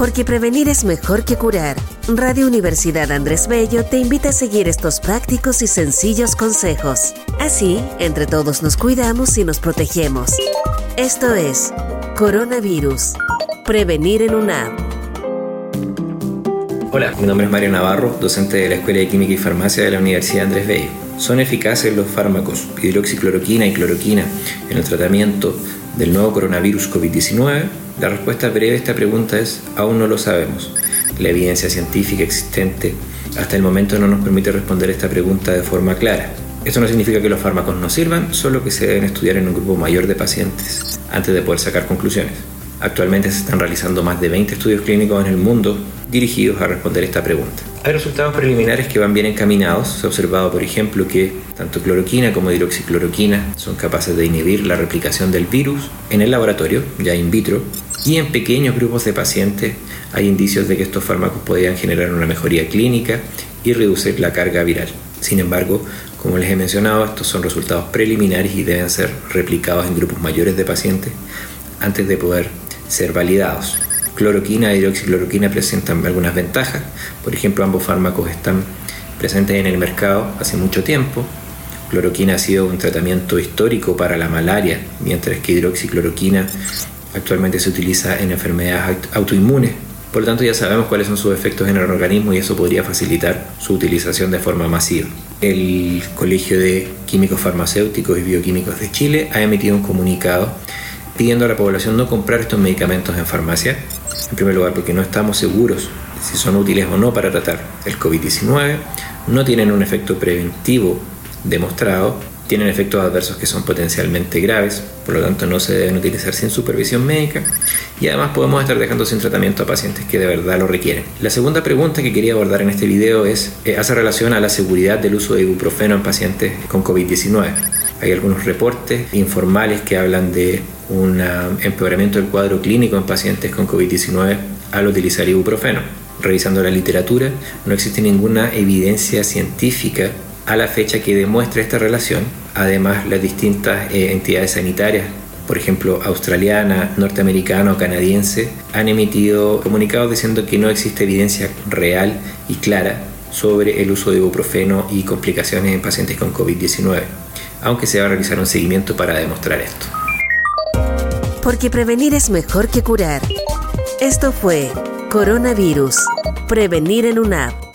Porque prevenir es mejor que curar. Radio Universidad Andrés Bello te invita a seguir estos prácticos y sencillos consejos. Así, entre todos nos cuidamos y nos protegemos. Esto es Coronavirus. Prevenir en una Hola, mi nombre es Mario Navarro, docente de la Escuela de Química y Farmacia de la Universidad Andrés Bello. ¿Son eficaces los fármacos hidroxicloroquina y cloroquina en el tratamiento del nuevo coronavirus COVID-19? La respuesta breve a esta pregunta es aún no lo sabemos. La evidencia científica existente hasta el momento no nos permite responder esta pregunta de forma clara. Esto no significa que los fármacos no sirvan, solo que se deben estudiar en un grupo mayor de pacientes antes de poder sacar conclusiones. Actualmente se están realizando más de 20 estudios clínicos en el mundo dirigidos a responder esta pregunta. Hay resultados preliminares que van bien encaminados. Se ha observado, por ejemplo, que tanto cloroquina como hidroxicloroquina son capaces de inhibir la replicación del virus en el laboratorio, ya in vitro, y en pequeños grupos de pacientes hay indicios de que estos fármacos podrían generar una mejoría clínica y reducir la carga viral. Sin embargo, como les he mencionado, estos son resultados preliminares y deben ser replicados en grupos mayores de pacientes antes de poder ser validados. Cloroquina e hidroxicloroquina presentan algunas ventajas, por ejemplo ambos fármacos están presentes en el mercado hace mucho tiempo, cloroquina ha sido un tratamiento histórico para la malaria, mientras que hidroxicloroquina actualmente se utiliza en enfermedades autoinmunes. Por lo tanto, ya sabemos cuáles son sus efectos en el organismo y eso podría facilitar su utilización de forma masiva. El Colegio de Químicos Farmacéuticos y Bioquímicos de Chile ha emitido un comunicado pidiendo a la población no comprar estos medicamentos en farmacia. En primer lugar, porque no estamos seguros si son útiles o no para tratar el COVID-19, no tienen un efecto preventivo demostrado tienen efectos adversos que son potencialmente graves, por lo tanto no se deben utilizar sin supervisión médica y además podemos estar dejando sin tratamiento a pacientes que de verdad lo requieren. La segunda pregunta que quería abordar en este video es, eh, hace relación a la seguridad del uso de ibuprofeno en pacientes con COVID-19. Hay algunos reportes informales que hablan de un empeoramiento del cuadro clínico en pacientes con COVID-19 al utilizar ibuprofeno. Revisando la literatura, no existe ninguna evidencia científica a la fecha que demuestra esta relación. Además, las distintas eh, entidades sanitarias, por ejemplo, australiana, norteamericana o canadiense, han emitido comunicados diciendo que no existe evidencia real y clara sobre el uso de ibuprofeno y complicaciones en pacientes con COVID-19, aunque se va a realizar un seguimiento para demostrar esto. Porque prevenir es mejor que curar. Esto fue Coronavirus. Prevenir en una app